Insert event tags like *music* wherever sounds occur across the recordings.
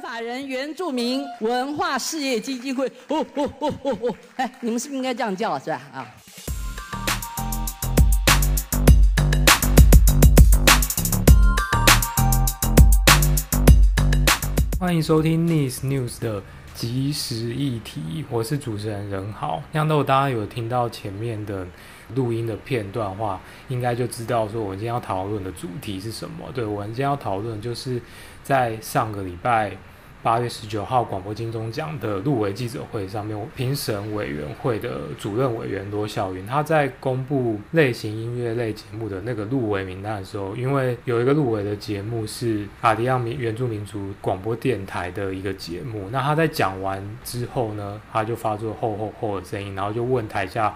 法人原住民文化事业基金会，哦哦哦哦哦，哎，你们是不是应该这样叫是吧？啊。欢迎收听 Nice News 的即时议题，我是主持人任豪。那如果大家有听到前面的录音的片段话，应该就知道说我们今天要讨论的主题是什么。对，我们今天要讨论就是在上个礼拜。八月十九号广播金钟奖的入围记者会上面，评审委员会的主任委员罗小云，他在公布类型音乐类节目的那个入围名单的时候，因为有一个入围的节目是阿迪亚民原住民族广播电台的一个节目，那他在讲完之后呢，他就发出吼吼吼的声音，然后就问台下。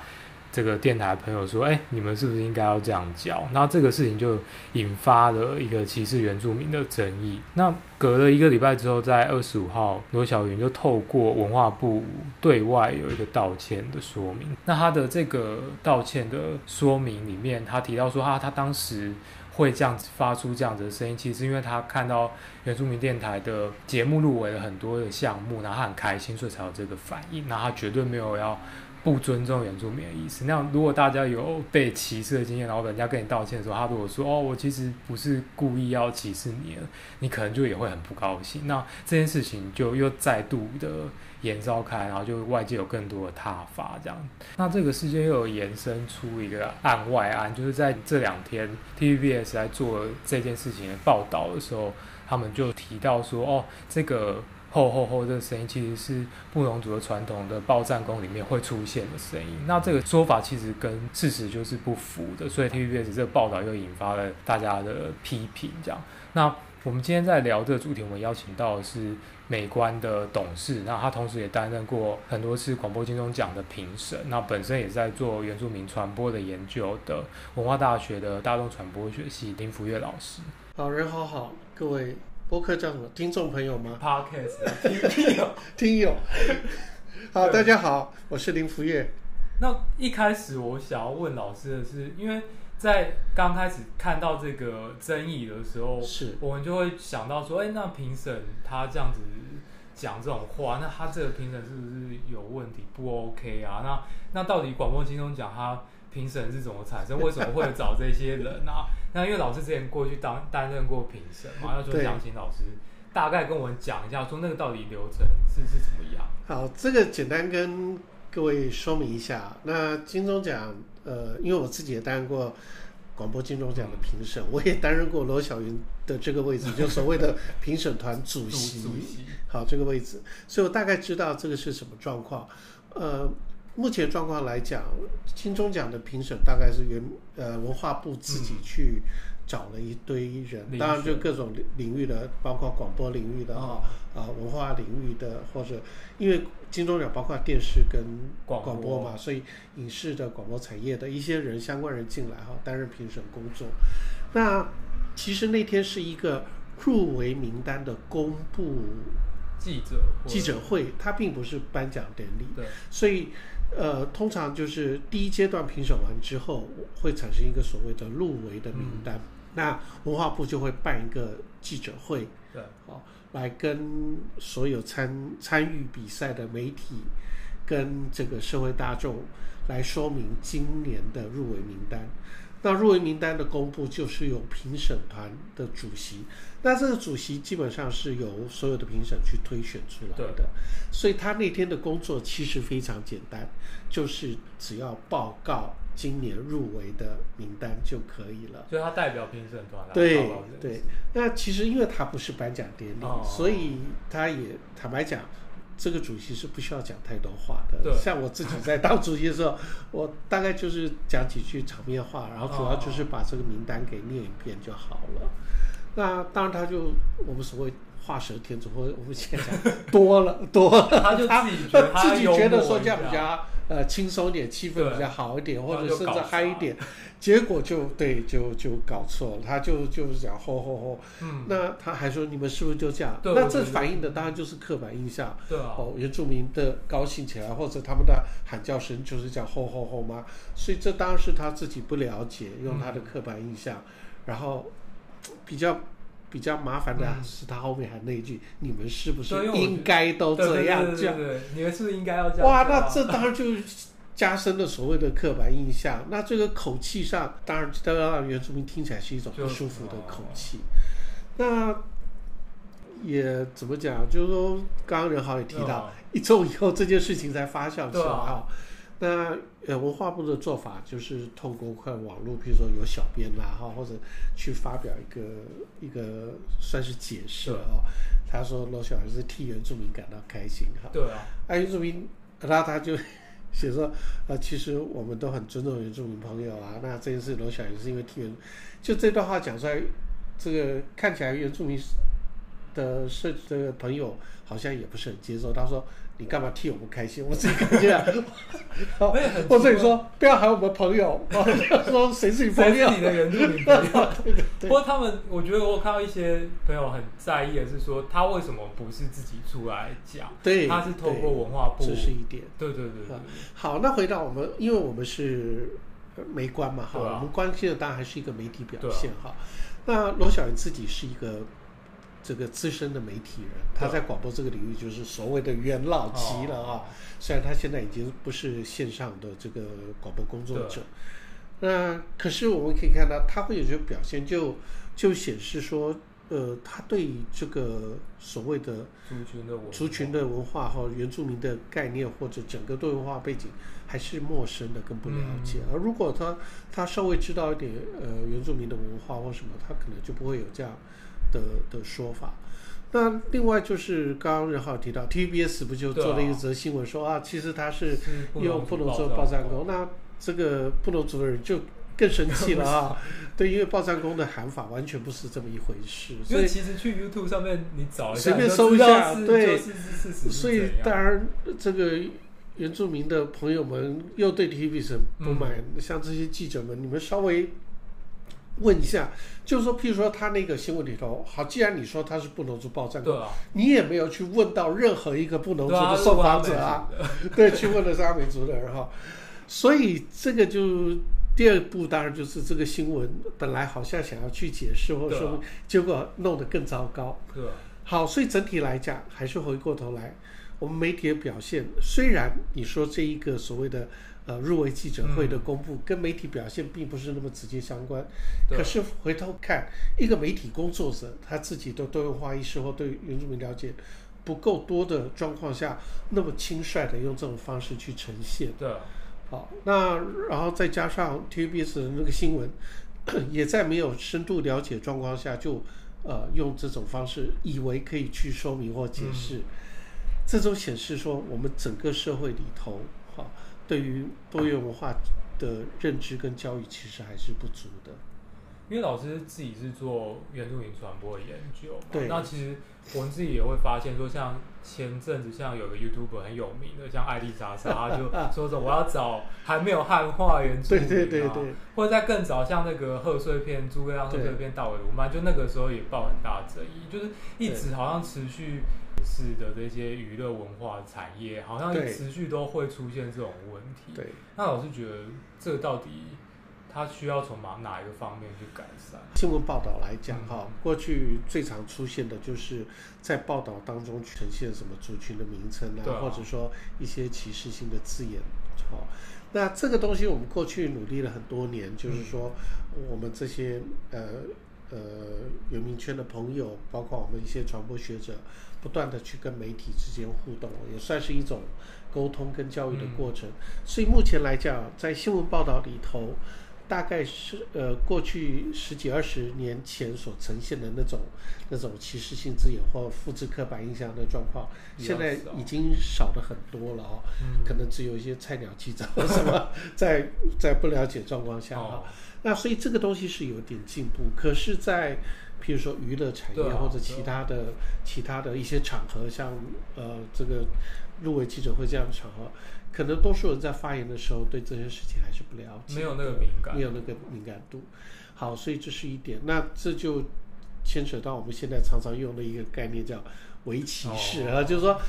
这个电台朋友说：“哎，你们是不是应该要这样教？”那这个事情就引发了一个歧视原住民的争议。那隔了一个礼拜之后，在二十五号，罗小云就透过文化部对外有一个道歉的说明。那他的这个道歉的说明里面，他提到说他他当时会这样子发出这样子的声音，其实是因为他看到原住民电台的节目入围了很多的项目，然后他很开心，所以才有这个反应。那他绝对没有要。不尊重原住民的意思。那如果大家有被歧视的经验，然后人家跟你道歉的时候，他如果说：“哦，我其实不是故意要歧视你”，你可能就也会很不高兴。那这件事情就又再度的延烧开，然后就外界有更多的挞伐这样。那这个事件又有延伸出一个案外案，就是在这两天 TVBS 在做这件事情的报道的时候，他们就提到说：“哦，这个。”吼吼吼！这个声音其实是布农族的传统的报战功里面会出现的声音。那这个说法其实跟事实就是不符的，所以 TVBS 这个报道又引发了大家的批评。这样，那我们今天在聊这个主题，我们邀请到的是美观的董事，那他同时也担任过很多次广播金钟奖的评审，那本身也在做原住民传播的研究的文化大学的大众传播学系林福月老师。好人好好，各位。播客叫什么？听众朋友吗？Podcast 听听友 *laughs* 听友。好，大家好，我是林福月。那一开始我想要问老师的是，因为在刚开始看到这个争议的时候，是我们就会想到说，哎，那评审他这样子讲这种话，那他这个评审是不是有问题？不 OK 啊？那那到底广播金钟奖他？评审是怎么产生？为什么会找这些人啊？*laughs* 那因为老师之前过去当担任过评审嘛，那就想请老师大概跟我们讲一下，说那个到底流程是是怎么样？好，这个简单跟各位说明一下。那金钟奖，呃，因为我自己也担任过广播金钟奖的评审，我也担任过罗小云的这个位置，*laughs* 就所谓的评审团主席。好，这个位置，所以我大概知道这个是什么状况。呃。目前状况来讲，金钟奖的评审大概是原呃文化部自己去找了一堆人，嗯、当然就各种领域的，包括广播领域的哈啊、哦、文化领域的，或者因为金钟奖包括电视跟广播嘛，所以影视的广播产业的一些人相关人进来哈担任评审工作。那其实那天是一个入围名单的公布记者记者会，它并不是颁奖典礼，对，所以。呃，通常就是第一阶段评审完之后，会产生一个所谓的入围的名单。嗯、那文化部就会办一个记者会，对，好、哦，来跟所有参参与比赛的媒体跟这个社会大众来说明今年的入围名单。那入围名单的公布就是由评审团的主席，那这个主席基本上是由所有的评审去推选出来的，所以他那天的工作其实非常简单，就是只要报告今年入围的名单就可以了。所以他代表评审团来对对，那其实因为他不是颁奖典礼，哦、所以他也坦白讲。这个主席是不需要讲太多话的。对像我自己在当主席的时候，我大概就是讲几句场面话，然后主要就是把这个名单给念一遍就好了。哦、那当然，他就我们所谓画蛇添足，或者我们现在讲多了 *laughs* 多了，他就自己觉得他自己觉得说这样比较。呃，轻松一点，气氛比较好一点，或者甚至嗨一点，结果就对，就就搞错了。他就就是讲吼吼吼，嗯，那他还说你们是不是就这样？那这反映的当然就是刻板印象。对啊，哦，原住民的高兴起来，或者他们的喊叫声就是讲吼吼吼吗？所以这当然是他自己不了解，用他的刻板印象，嗯、然后比较比较麻烦的是他后面还那一句：“嗯、你们是不是应该都这样叫？你们是不是应该要这样？”哇，那这当然就加深了所谓的刻板印象。那这个口气上，当然都要让原住民听起来是一种不舒服的口气。那也怎么讲？就是说，刚刚任豪也提到，一周以后这件事情才发酵起来啊。那呃，文化部的做法就是透过快网络，比如说有小编啦哈，或者去发表一个一个算是解释啊。他说罗小孩是替原住民感到开心哈。对啊。啊，原住民，那他就写说啊，其实我们都很尊重原住民朋友啊。那这件事罗小孩是因为替原，就这段话讲出来，这个看起来原住民的设这个朋友好像也不是很接受。他说。你干嘛替我们开心？我自己感觉啊，或者你说不要喊我们朋友，说谁是你朋友？谁是你的原住民朋友？*laughs* 不过他们，我觉得我看到一些朋友很在意的是说，他为什么不是自己出来讲？对，他是透过文化部，这是一点。对对对对。好，那回到我们，因为我们是没关嘛，哈，我们关心的当然还是一个媒体表现哈。那罗小云自己是一个。这个资深的媒体人，他在广播这个领域就是所谓的元老级了啊。虽然他现在已经不是线上的这个广播工作者，那可是我们可以看到，他会有些表现就，就就显示说，呃，他对这个所谓的族群的族群的文化和原住民的概念或者整个多元化背景还是陌生的，更不了解。嗯、而如果他他稍微知道一点呃原住民的文化或什么，他可能就不会有这样。的的说法，那另外就是刚刚任浩提到，TVBS 不就做了一则新闻说啊，其实他是用布农族报战功，那这个布农族的人就更生气了啊，*laughs* 对，因为爆炸工的喊法完全不是这么一回事，所以其实去 YouTube 上面你找一下，随便搜一下，对，所以当然这个原住民的朋友们又对 TVBS 不满，嗯、像这些记者们，你们稍微。问一下，就是说，譬如说他那个新闻里头，好，既然你说他是不能做报战功，你也没有去问到任何一个不能做的受访者啊，*laughs* 对，去问的是阿美族的人哈，所以这个就第二步，当然就是这个新闻本来好像想要去解释或者说，结果弄得更糟糕。好，所以整体来讲，还是回过头来，我们媒体的表现，虽然你说这一个所谓的。呃，入围记者会的公布跟媒体表现并不是那么直接相关，嗯、可是回头看，一个媒体工作者他自己的多元化意识或对原住民了解不够多的状况下，那么轻率的用这种方式去呈现，对，好，那然后再加上 TVBS 的那个新闻，*coughs* 也在没有深度了解状况下就呃用这种方式，以为可以去说明或解释，嗯、这种显示说我们整个社会里头，好。对于多元文化的认知跟教育，其实还是不足的。因为老师自己是做原住民传播的研究嘛，对，那其实我们自己也会发现说，像前阵子像有个 YouTuber 很有名的，像艾丽莎莎，他就 *laughs* 说着我要找还没有汉化原住民，对对对对，或者在更早像那个贺岁片诸葛亮贺岁片大尾鲈鳗，就那个时候也爆很大争议，就是一直好像持续。是的，这些娱乐文化产业好像持续都会出现这种问题。对，那老师觉得这到底它需要从哪哪一个方面去改善？新闻报道来讲，哈、嗯，过去最常出现的就是在报道当中呈现什么族群的名称啊，啊或者说一些歧视性的字眼。好，那这个东西我们过去努力了很多年，就是说我们这些呃呃有民圈的朋友，包括我们一些传播学者。不断的去跟媒体之间互动，也算是一种沟通跟教育的过程。嗯、所以目前来讲，在新闻报道里头，大概是呃过去十几二十年前所呈现的那种那种歧视性字眼或复制刻板印象的状况，现在已经少了很多了哦。嗯、可能只有一些菜鸟记者什么 *laughs* 在在不了解状况下哈。哦、那所以这个东西是有点进步，可是，在譬如说娱乐产业或者其他的、啊啊、其他的一些场合，像呃这个入围记者会这样的场合，可能多数人在发言的时候对这些事情还是不了解，没有那个敏感，没有那个敏感度。好，所以这是一点。那这就牵扯到我们现在常常用的一个概念，叫微歧视啊，哦、就是说，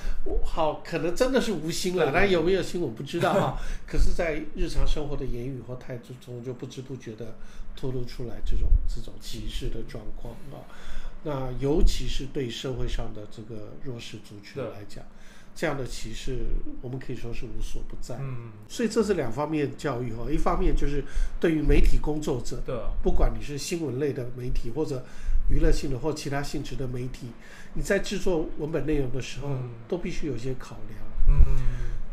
好，可能真的是无心了，但有没有心我不知道哈。*laughs* 可是，在日常生活的言语或态度中，就不知不觉的。透露出来这种这种歧视的状况啊，那尤其是对社会上的这个弱势族群来讲，这样的歧视我们可以说是无所不在。嗯，所以这是两方面教育哈，一方面就是对于媒体工作者，对，不管你是新闻类的媒体或者娱乐性的或其他性质的媒体，你在制作文本内容的时候，都必须有些考量。嗯，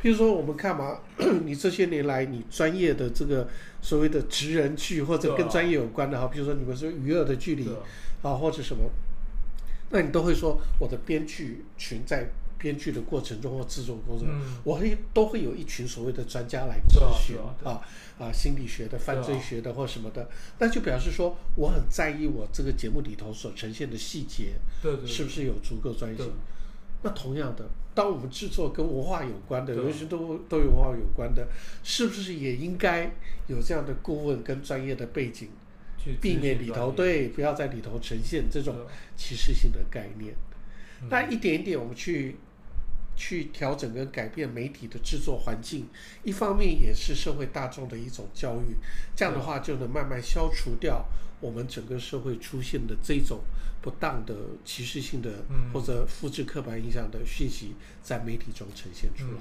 譬如说我们看嘛，*clears throat* 你这些年来你专业的这个所谓的职人剧或者跟专业有关的哈，比如说你们说娱乐的距离。啊，或者什么，那你都会说我的编剧群在编剧的过程中或制作过程中，嗯、我会都会有一群所谓的专家来咨询啊啊，心理学的、犯罪学的或什么的，那就表示说我很在意我这个节目里头所呈现的细节，对对，是不是有足够专业性？那同样的，当我们制作跟文化有关的，尤其都都有文化有关的，是不是也应该有这样的顾问跟专业的背景？避免里头对，不要在里头呈现这种歧视性的概念。那一点一点我们去去调整跟改变媒体的制作环境，一方面也是社会大众的一种教育。这样的话就能慢慢消除掉我们整个社会出现的这种不当的歧视性的或者复制刻板印象的讯息在媒体中呈现出来。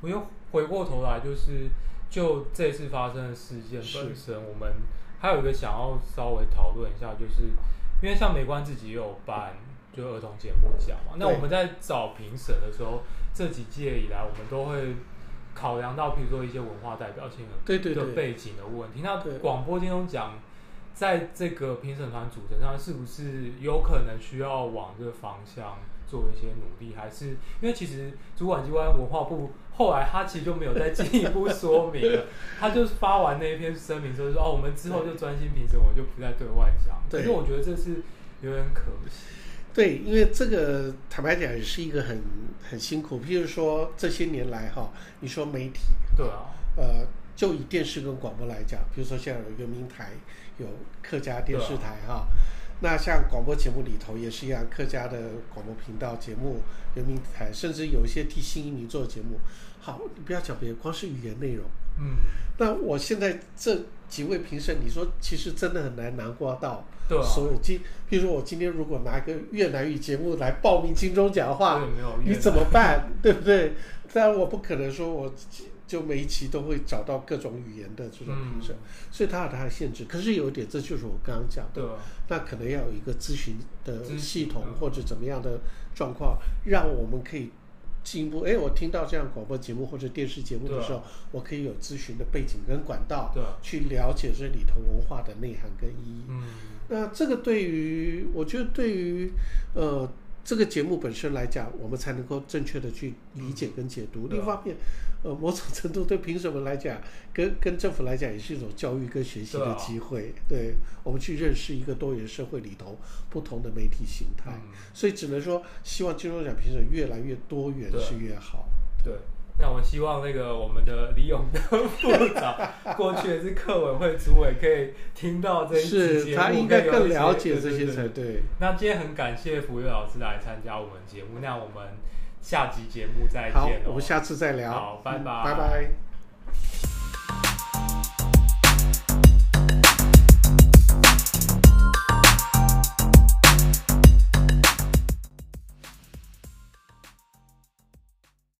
我又回过头来，就是就这次发生的事件本身，我们。还有一个想要稍微讨论一下，就是因为像美观自己也有办就儿童节目奖嘛，那我们在找评审的时候，这几届以来我们都会考量到，比如说一些文化代表性的的背景的问题。那广播金钟奖在这个评审团组成上，是不是有可能需要往这个方向？做一些努力，还是因为其实主管机关文化部后来他其实就没有再进一步说明了，*laughs* 他就发完那一篇声明之后说哦，我们之后就专心评审，我就不再对外讲。对，因为我觉得这是有点可惜。对，因为这个坦白讲也是一个很很辛苦。譬如说这些年来哈，你说媒体，对啊，呃，就以电视跟广播来讲，比如说现在有原民台，有客家电视台哈。那像广播节目里头也是一样，客家的广播频道节目、人民台，甚至有一些替新移民做的节目。好，你不要讲别的，光是语言内容。嗯。那我现在这几位评审，你说其实真的很难囊括到所有今，比如说我今天如果拿一个越南语节目来报名金钟奖的话，你怎么办？对不对？当然我不可能说我。就每一期都会找到各种语言的这种评审，嗯、所以它有它的限制。可是有一点，这就是我刚刚讲的，那可能要有一个咨询的系统或者怎么样的状况，让我们可以进一步。哎，我听到这样广播节目或者电视节目的时候，我可以有咨询的背景跟管道，对去了解这里头文化的内涵跟意义。嗯，那这个对于我觉得对于呃。这个节目本身来讲，我们才能够正确的去理解跟解读。另一方面，呃，某种程度对评审们来讲，跟跟政府来讲，也是一种教育跟学习的机会。对，我们去认识一个多元社会里头不同的媒体形态。所以只能说，希望金钟奖评审越来越多元是越好。对。那我希望那个我们的李永德部长，过去也是课委会主委，可以听到这一期节目，是他应该更了解这些才对。那今天很感谢福月老师来参加我们节目，那我们下集节目再见。好，我们下次再聊。好，拜拜，拜拜。